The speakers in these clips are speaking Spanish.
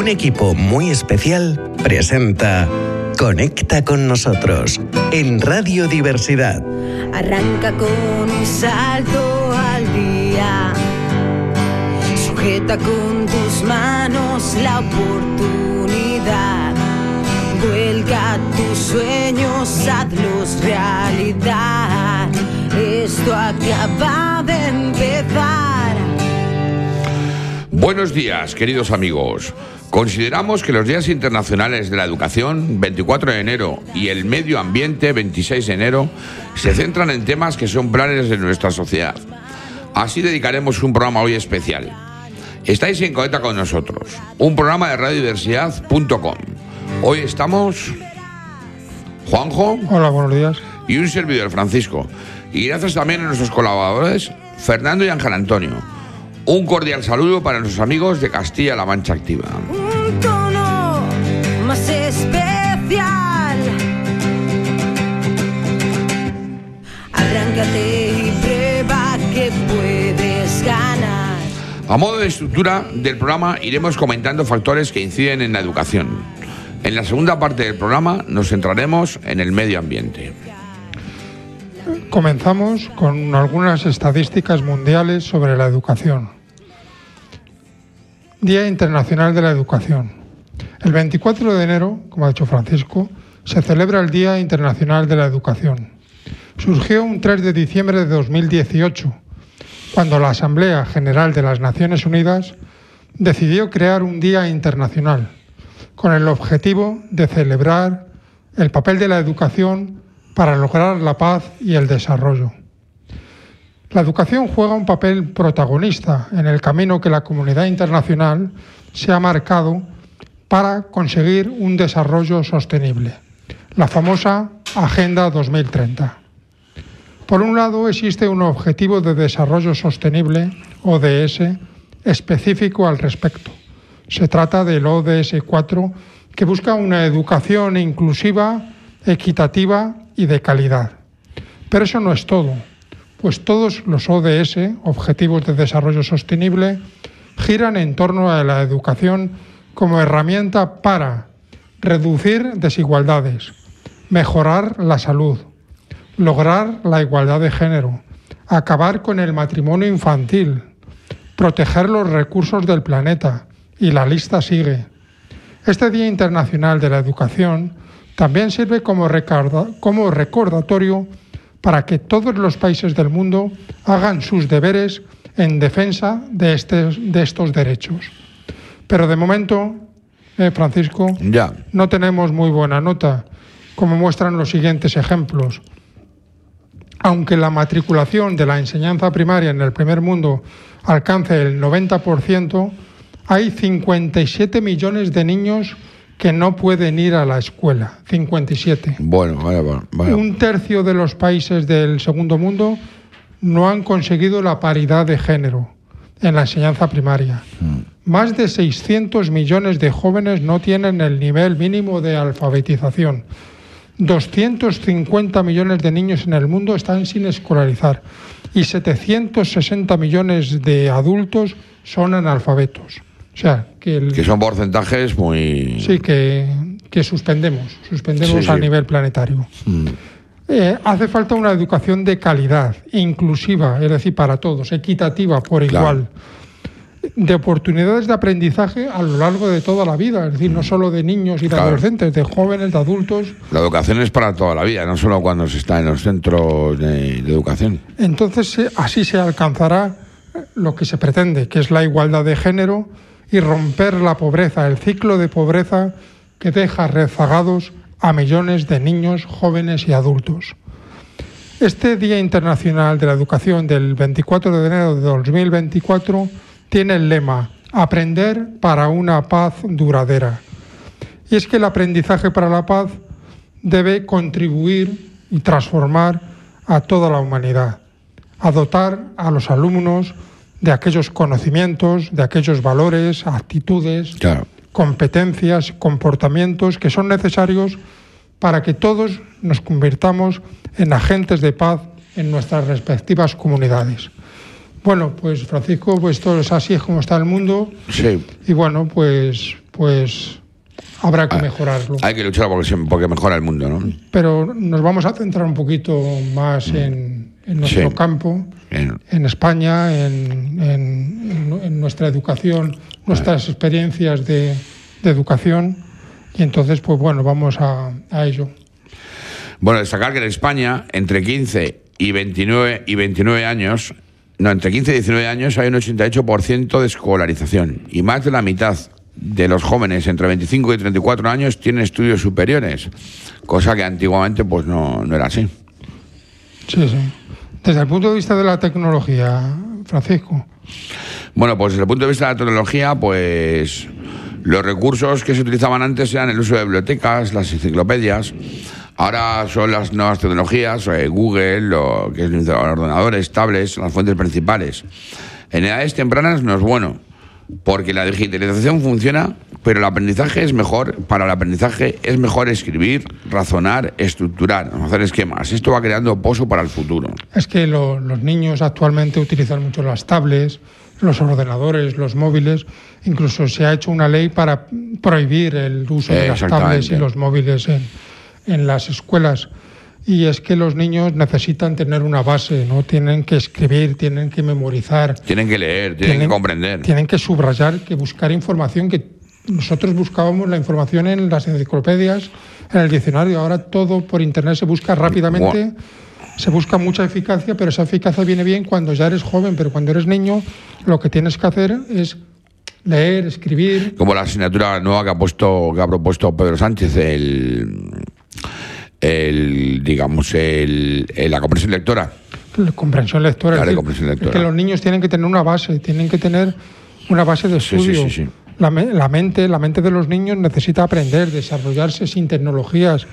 un equipo muy especial presenta Conecta con nosotros en Radio Diversidad. Arranca con un salto al día. Sujeta con tus manos la oportunidad. Vuelca tus sueños, hazlos realidad. Esto acaba de empezar. Buenos días, queridos amigos. Consideramos que los días internacionales de la educación, 24 de enero, y el medio ambiente, 26 de enero, se centran en temas que son planes de nuestra sociedad. Así dedicaremos un programa hoy especial. Estáis en Conecta con nosotros, un programa de radiodiversidad.com. Hoy estamos Juanjo. Hola, buenos días. Y un servidor, Francisco. Y gracias también a nuestros colaboradores, Fernando y Ángel Antonio. Un cordial saludo para nuestros amigos de Castilla-La Mancha Activa. Un tono más especial. Arráncate y prueba que puedes ganar. A modo de estructura del programa iremos comentando factores que inciden en la educación. En la segunda parte del programa nos centraremos en el medio ambiente. Comenzamos con algunas estadísticas mundiales sobre la educación. Día Internacional de la Educación. El 24 de enero, como ha dicho Francisco, se celebra el Día Internacional de la Educación. Surgió un 3 de diciembre de 2018, cuando la Asamblea General de las Naciones Unidas decidió crear un Día Internacional con el objetivo de celebrar el papel de la educación para lograr la paz y el desarrollo. La educación juega un papel protagonista en el camino que la comunidad internacional se ha marcado para conseguir un desarrollo sostenible, la famosa Agenda 2030. Por un lado, existe un objetivo de desarrollo sostenible, ODS, específico al respecto. Se trata del ODS 4, que busca una educación inclusiva, equitativa y de calidad. Pero eso no es todo, pues todos los ODS, Objetivos de Desarrollo Sostenible, giran en torno a la educación como herramienta para reducir desigualdades, mejorar la salud, lograr la igualdad de género, acabar con el matrimonio infantil, proteger los recursos del planeta, y la lista sigue. Este Día Internacional de la Educación también sirve como, como recordatorio para que todos los países del mundo hagan sus deberes en defensa de, este, de estos derechos. Pero de momento, eh, Francisco, Ya. no tenemos muy buena nota, como muestran los siguientes ejemplos. Aunque la matriculación de la enseñanza primaria en el primer mundo alcance el 90%, hay 57 millones de niños que no pueden ir a la escuela. 57. Bueno, vaya. Un tercio de los países del segundo mundo no han conseguido la paridad de género en la enseñanza primaria. Más de 600 millones de jóvenes no tienen el nivel mínimo de alfabetización. 250 millones de niños en el mundo están sin escolarizar y 760 millones de adultos son analfabetos. O sea, que, el- Que son porcentajes muy... sí que, que suspendemos, suspendemos Sí, a sí. nivel planetario. Mm. Eh, hace falta una educación de calidad, inclusiva, es decir, para todos, equitativa por Claro. igual, de oportunidades de aprendizaje a lo largo de toda la vida, es decir, no solo de niños y de Claro. adolescentes, de jóvenes, de adultos. La educación es para toda la vida, no solo cuando se está en los centros de, de educación. Entonces, eh, así se alcanzará lo que se pretende, que es la igualdad de género y romper la pobreza, el ciclo de pobreza que deja rezagados a millones de niños, jóvenes y adultos. Este Día Internacional de la Educación del 24 de enero de 2024 tiene el lema Aprender para una paz duradera. Y es que el aprendizaje para la paz debe contribuir y transformar a toda la humanidad, a dotar a los alumnos de aquellos conocimientos, de aquellos valores, actitudes, Claro. competencias, comportamientos que son necesarios para que todos nos convirtamos en agentes de paz en nuestras respectivas comunidades. Bueno, pues Francisco, pues esto es así es como está el mundo Sí. y bueno, pues, pues habrá que mejorarlo. Hay que luchar porque, porque mejora el mundo, ¿no? Pero nos vamos a centrar un poquito más en, en nuestro Sí. campo, En- en España, en, en- en- en nuestra educación, nuestras experiencias de, de educación. Y entonces, pues bueno, vamos a, a ello. Bueno, destacar que en España, entre 15 y 29, y 29 años, no, entre 15 y 19 años hay un 88% de escolarización y más de la mitad de los jóvenes entre 25 y 34 años tienen estudios superiores, cosa que antiguamente pues no, no era así. Sí, sí. Desde el punto de vista de la tecnología, Francisco, Bueno, pues desde el punto de vista de la tecnología, pues los recursos que se utilizaban antes eran el uso de bibliotecas, las enciclopedias. Ahora son las nuevas tecnologías, eh, Google, lo que los ordenadores, tablets, las fuentes principales. En edades tempranas no es bueno, porque la digitalización funciona, pero el aprendizaje es mejor. Para el aprendizaje es mejor escribir, razonar, estructurar, hacer esquemas. Esto va creando pozo para el futuro. es que lo- los niños actualmente utilizan mucho las tablets, los ordenadores, los móviles. Incluso se ha hecho una ley para prohibir el uso de las tablets y los móviles en, en las escuelas. Y es que los niños necesitan tener una base, ¿no? Tienen que escribir, tienen que memorizar, Tienen que leer, tienen, que comprender. Tienen que subrayar, que buscar información, que nosotros buscábamos la información en las enciclopedias, en el diccionario. Ahora todo por internet se busca rápidamente, se busca mucha eficacia, pero esa eficacia viene bien cuando ya eres joven, pero cuando eres niño lo que tienes que hacer es leer, escribir. como la asignatura nueva que ha puesto que ha propuesto Pedro Sánchez el el digamos el, el- la comprensión lectora La comprensión lectora. Claro, es decir, comprensión lectora. es que los niños tienen que tener una base, tienen que tener una base de Sí, sí, estudio. sí, sí. La, me- la mente, la mente de los niños necesita aprender, desarrollarse sin tecnologías.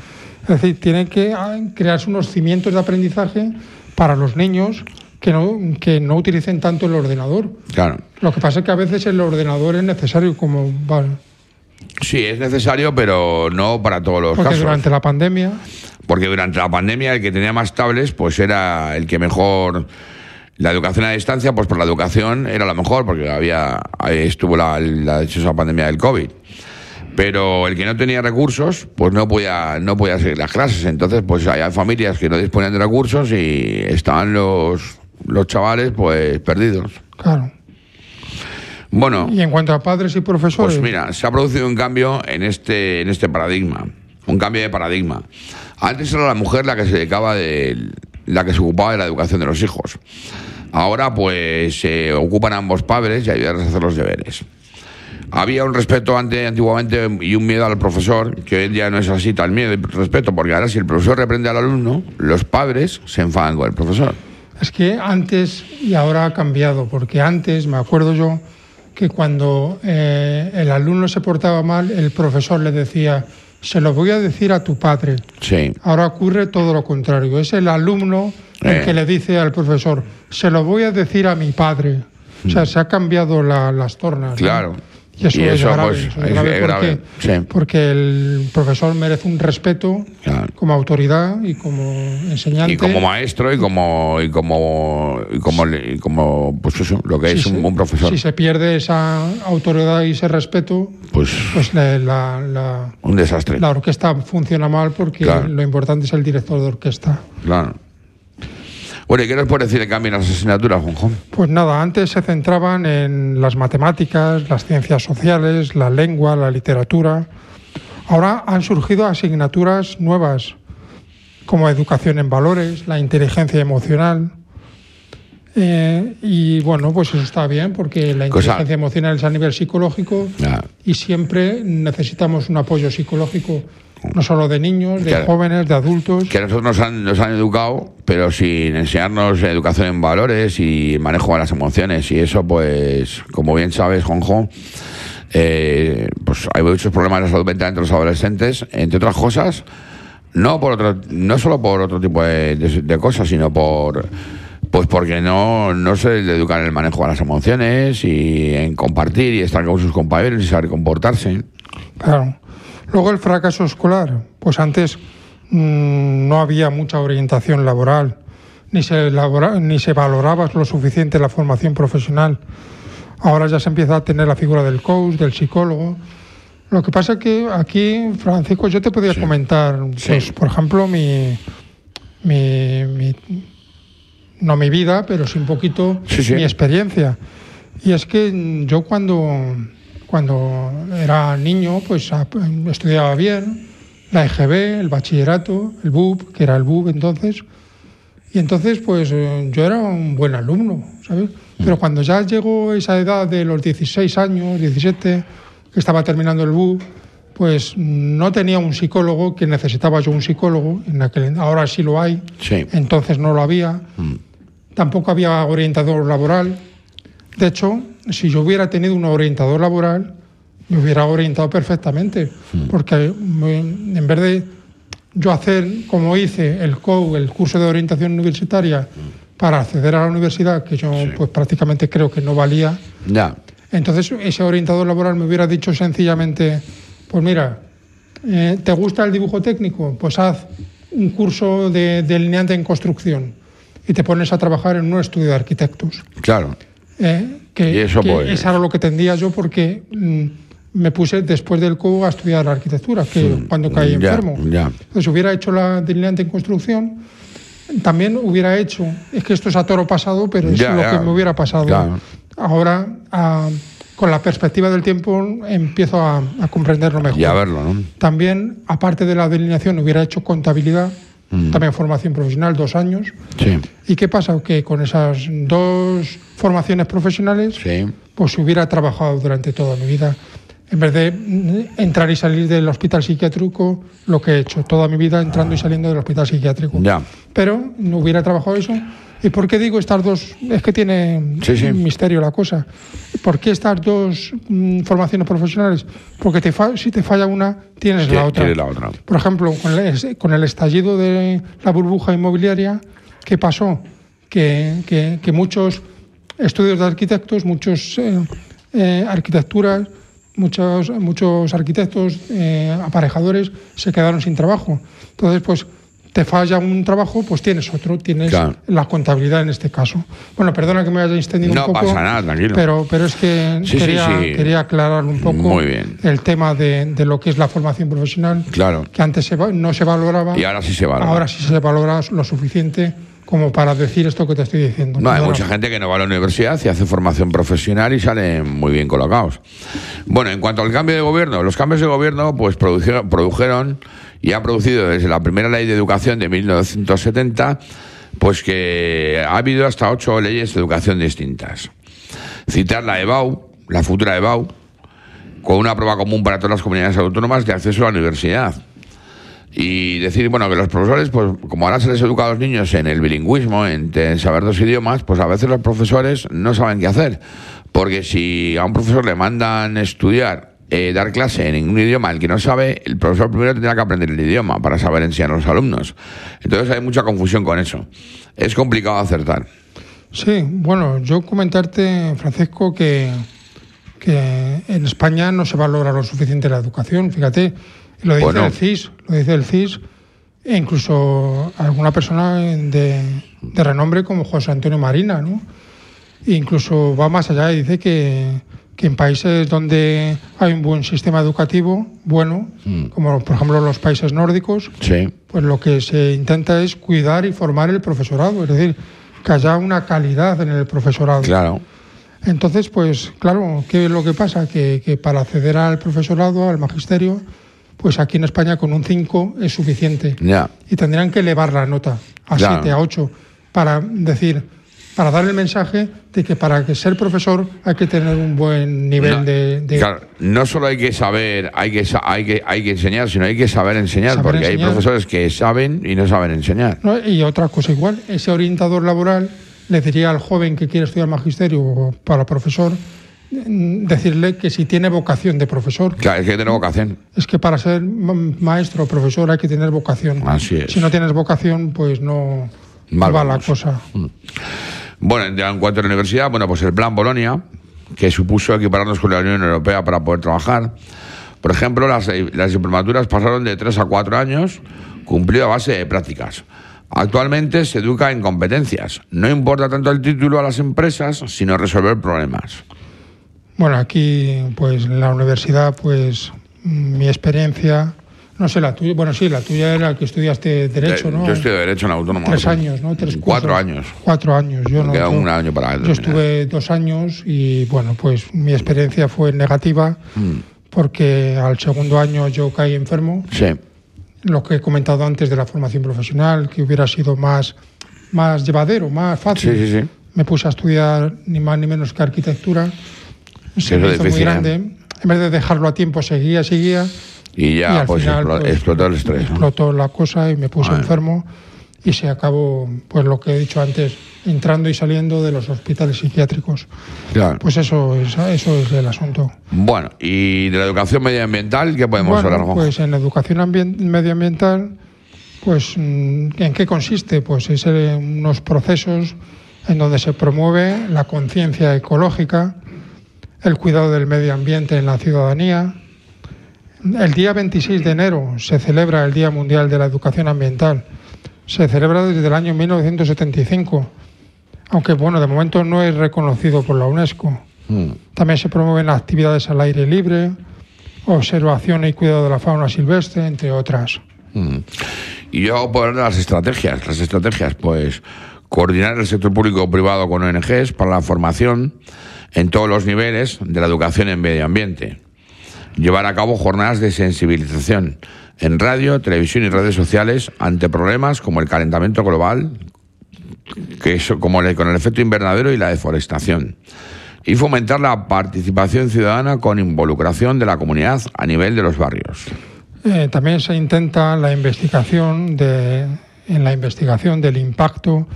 Es decir, tienen que ah, crearse unos cimientos de aprendizaje para los niños que no, que no utilicen tanto el ordenador. claro Lo que pasa es que a veces el ordenador es necesario como vale, sí es necesario pero no para todos los porque casos. durante la pandemia. Porque durante la pandemia el que tenía más tablets pues era el que mejor la educación a distancia pues por la educación era la mejor porque había estuvo la, la dichosa pandemia del covid. Pero el que no tenía recursos pues no podía no podía seguir las clases. Entonces pues hay familias que no disponían de recursos y estaban los los chavales pues perdidos. Claro. Bueno Y en cuanto a padres y profesores, pues mira, se ha producido un cambio en este, en este paradigma. Un cambio de paradigma. Antes era la mujer la que se dedicaba de, la que se ocupaba de la educación de los hijos. Ahora, pues, se ocupan ambos padres y ayudan a hacer los deberes. Había un respeto ante, antiguamente y un miedo al profesor, que hoy en día no es así tal miedo y respeto, porque ahora si el profesor reprende al alumno, los padres se enfadan con el profesor. Es que antes y ahora ha cambiado, porque antes me acuerdo yo que cuando eh, el alumno se portaba mal, el profesor le decía, se lo voy a decir a tu padre. Sí, Ahora ocurre todo lo contrario, es el alumno Eh. el que le dice al profesor, se lo voy a decir a mi padre. O sea, se ha cambiado la- las tornas. ¿no? Y eso, es grave, pues, eso es es- grave porque, grave, sí. porque el profesor merece un respeto Claro. como autoridad y como enseñante. y como maestro y como y como y como, y como pues eso, lo que es un, se- un profesor. Si se pierde esa autoridad y ese respeto, Pues pues la, la, la- un desastre. la orquesta funciona mal porque Claro. lo importante es el director de orquesta. Claro. Bueno, ¿y qué nos puede decir el cambio en las asignaturas, Juanjo? Pues nada, antes se centraban en las matemáticas, las ciencias sociales, la lengua, la literatura. Ahora han surgido asignaturas nuevas, como educación en valores, la inteligencia emocional. Eh, y bueno, pues eso está bien, porque la Cosa- inteligencia emocional es a nivel psicológico y siempre necesitamos un apoyo psicológico, no solo de niños, de Claro. jóvenes, de adultos. Que a nosotros nos han, nos han educado, pero sin enseñarnos educación en valores y manejo de las emociones. Y eso, pues, como bien sabes, Juanjo, eh, pues hay muchos problemas de salud mental entre los adolescentes, entre otras cosas, no por otro, no solo por otro tipo de, de- de cosas, sino por pues porque no, no se le educan en el manejo de las emociones y en compartir y estar con sus compañeros y saber comportarse. Claro. Luego el fracaso escolar. Pues antes mm, no había mucha orientación laboral, ni se, elabora- ni se valoraba lo suficiente la formación profesional. Ahora ya se empieza a tener la figura del coach, del psicólogo, Lo que pasa es que aquí, Francisco, yo te podía Sí. comentar, Sí. pues, por ejemplo, mi, mi, mi- no mi vida, pero sí un poquito Sí, mi experiencia. Y es que yo cuando, cuando era niño, pues a- estudiaba bien, la EGB, el bachillerato, el BUP, que era el BUP entonces, y entonces, pues eh, yo era un buen alumno, ¿sabes? Pero cuando ya llegó esa edad de los 16 años, 17, que estaba terminando el BU, pues no tenía un psicólogo, que necesitaba yo un psicólogo, en aquel, ahora sí lo hay, Sí. entonces no lo había. Tampoco había orientador laboral. De hecho, si yo hubiera tenido un orientador laboral, me hubiera orientado perfectamente, porque me- en vez de yo hacer, como hice, el COU, el curso de orientación universitaria, para acceder a la universidad, que yo pues prácticamente creo que no valía, Ya. entonces ese orientador laboral me hubiera dicho sencillamente, pues mira, eh, ¿te gusta el dibujo técnico? Pues haz un curso de delineante en construcción y te pones a trabajar en un estudio de arquitectos. Claro. ¿Eh? Que, Y eso, que pues- eso era lo que tendía yo porque mm, me puse después del COU a estudiar arquitectura, que cuando caí ya, enfermo. ya. Entonces hubiera hecho la delineante en construcción, también hubiera hecho, es que esto es a toro pasado, pero es Ya, lo que me hubiera pasado. Claro. Ahora, ah, con la perspectiva del tiempo, empiezo a, a comprenderlo mejor. Y a verlo, ¿no? También, aparte de la delineación, hubiera hecho contabilidad, Mm. también formación profesional, dos años. Sí. ¿Y qué pasa? Que con esas dos formaciones profesionales, Sí. pues hubiera trabajado durante toda mi vida. En vez de entrar y salir del hospital psiquiátrico, lo que he hecho toda mi vida entrando y saliendo del hospital psiquiátrico. Ya. Pero no hubiera trabajado eso. ¿Y por qué digo estas dos? Es que tiene Sí, sí. un misterio la cosa. ¿Por qué estas dos mm, formaciones profesionales? Porque te fa- si te falla una, tienes Tie- la otra. tienes la otra. Por ejemplo, con el, con el estallido de la burbuja inmobiliaria, ¿qué pasó? Que, que- que muchos estudios de arquitectos, muchos eh, eh, arquitecturas, muchos, muchos arquitectos, eh, aparejadores, se quedaron sin trabajo. Entonces, pues te falla un trabajo, pues tienes otro, tienes Claro. la contabilidad en este caso. Bueno, perdona que me haya extendido No un poco. pasa nada, tranquilo. Pero, pero es que Sí, quería, sí. quería aclarar un poco Muy bien. el tema de, de lo que es la formación profesional Claro. que antes se no se valoraba Y ahora sí se valora. ahora sí se valora lo suficiente como para decir esto que te estoy diciendo. No, hay mucha gente que no va a la universidad y hace formación profesional y salen muy bien colocados. Bueno, en cuanto al cambio de gobierno, los cambios de gobierno pues produjeron, produjeron y han producido desde la primera ley de educación de 1970 pues que ha habido hasta ocho leyes de educación distintas. Citar la EBAU, la futura EBAU, con una prueba común para todas las comunidades autónomas de acceso a la universidad. Y decir, bueno, que los profesores, pues como ahora se les educa a los niños en el bilingüismo, en, en saber dos idiomas, pues a veces los profesores no saben qué hacer. Porque si a un profesor le mandan estudiar, eh, dar clase en un idioma al que no sabe, el profesor primero tendrá que aprender el idioma para saber enseñar a los alumnos. Entonces hay mucha confusión con eso. Es complicado acertar. Sí, bueno, yo comentarte, Francisco, que, que en España no se valora lo suficiente la educación. Fíjate, lo dice Bueno. el CIS, lo dice el CIS, e incluso alguna persona de, de renombre como José Antonio Marina, ¿no? E incluso va más allá y dice que, que en países donde hay un buen sistema educativo, bueno, como por ejemplo los países nórdicos, Sí. pues lo que se intenta es cuidar y formar el profesorado, es decir, que haya una calidad en el profesorado. Claro. Entonces, pues claro, ¿qué es lo que pasa? Que, que para acceder al profesorado, al magisterio, pues aquí en España con un 5 es suficiente. Ya. Y tendrían que elevar la nota a Claro. 7, a 8, para decir, para dar el mensaje de que para que ser profesor hay que tener un buen nivel No, de... de- Claro, no solo hay que saber, hay que, hay que, hay que enseñar, sino hay que saber enseñar, Saber porque hay profesores que saben y no saben enseñar. ¿no? Y otra cosa igual, ese orientador laboral le diría al joven que quiere estudiar magisterio o para profesor, mm, decirle que si tiene vocación de profesor, Claro, es que tiene vocación. es que para ser ma- maestro o profesor hay que tener vocación. Así es. Si no tienes vocación, pues no Mal va la cosa. Bueno, en cuanto a la universidad, bueno, pues el plan Bolonia, que supuso equipararnos con la Unión Europea para poder trabajar. Por ejemplo, las, las diplomaturas pasaron de 3 a 4 años, cumplido a base de prácticas. Actualmente se educa en competencias. No importa tanto el título a las empresas, sino resolver problemas. Bueno, aquí, pues en la universidad, pues mm, mi experiencia, no sé la tuya, bueno, sí, la tuya era que estudiaste Derecho, Eh, ¿no? Yo de Derecho en Autónoma. Tres años, ¿no? Tres Cuatro cursos. años. Cuatro años. Yo Me no. queda un año para Yo terminar. estuve dos años y bueno, pues mi experiencia fue negativa Mm. porque al segundo año yo caí enfermo. Sí. Lo que he comentado antes de la formación profesional, que hubiera sido más, más llevadero, más fácil. Sí, sí, sí. Me puse a estudiar ni más ni menos que arquitectura. Se me hizo muy ¿eh? grande. En vez de dejarlo a tiempo, seguía, seguía. Y y ya al pues, final, pues, explotó el estrés. ¿no? Explotó la cosa y me puse enfermo y se acabó, pues lo que he dicho antes, entrando y saliendo de los hospitales psiquiátricos. Claro. Pues eso es, eso es el asunto. Bueno, y de la educación medioambiental, ¿qué podemos bueno, hablar, pues en educación ambien- medioambiental, pues mm, ¿en qué consiste? Pues es eh, unos procesos en donde se promueve la conciencia ecológica, el cuidado del medio ambiente en la ciudadanía. El día 26 de enero se celebra el Día Mundial de la Educación Ambiental. Se celebra desde el año 1975, aunque bueno, de momento no es reconocido por la UNESCO. Mm. También se promueven actividades al aire libre, observación y cuidado de la fauna silvestre, entre otras. Mm. Y yo de las estrategias. Las estrategias, pues, coordinar el sector público o privado con ONGs para la formación en todos los niveles de la educación en medio ambiente. Llevar a cabo jornadas de sensibilización en radio, televisión y redes sociales ante problemas como el calentamiento global, que es como el, con el efecto invernadero y la deforestación. Y fomentar la participación ciudadana con involucración de la comunidad a nivel de los barrios. Eh, también se intenta la investigación de, en la investigación del impacto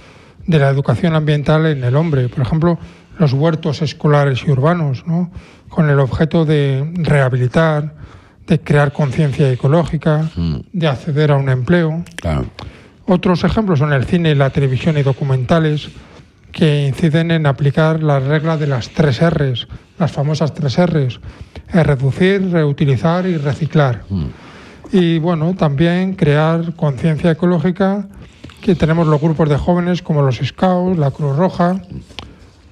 de la educación ambiental en el hombre. Por ejemplo, los huertos escolares y urbanos, ¿no? con el objeto de rehabilitar, de crear conciencia ecológica, de acceder a un empleo. Claro. Otros ejemplos son el cine, la televisión y documentales que inciden en aplicar la regla de las tres R's, las famosas tres R's, reducir, reutilizar y reciclar. Y bueno, también crear conciencia ecológica, que tenemos los grupos de jóvenes como los Scouts, la Cruz Roja,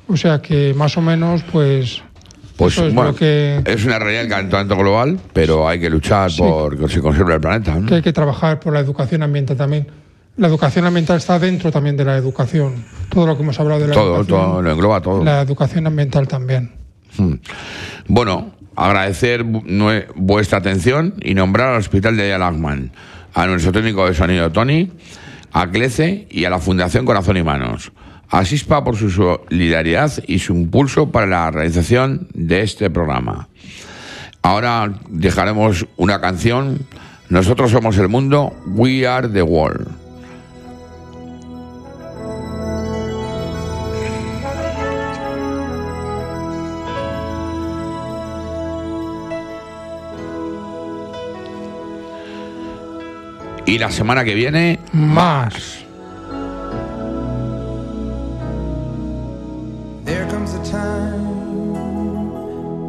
o sea que más o menos pues... Pues eso es bueno, lo que, es una realidad el calentamiento global, pero hay que luchar por que se conserve el planeta. ¿no? que hay que trabajar por la educación ambiental también. La educación ambiental está dentro también de la educación. Todo lo que hemos hablado de la Todo, educación. todo, lo engloba todo. La educación ambiental también. Mm. Bueno, agradecer vuestra atención y nombrar al Hospital de Lagman, a nuestro técnico de sonido Tony, a Clece y a la Fundación Corazón y Manos. A SISPA por su solidaridad y su impulso para la realización de este programa. Ahora dejaremos una canción. Nosotros somos el mundo, We Are the World. Y la semana que viene, Más.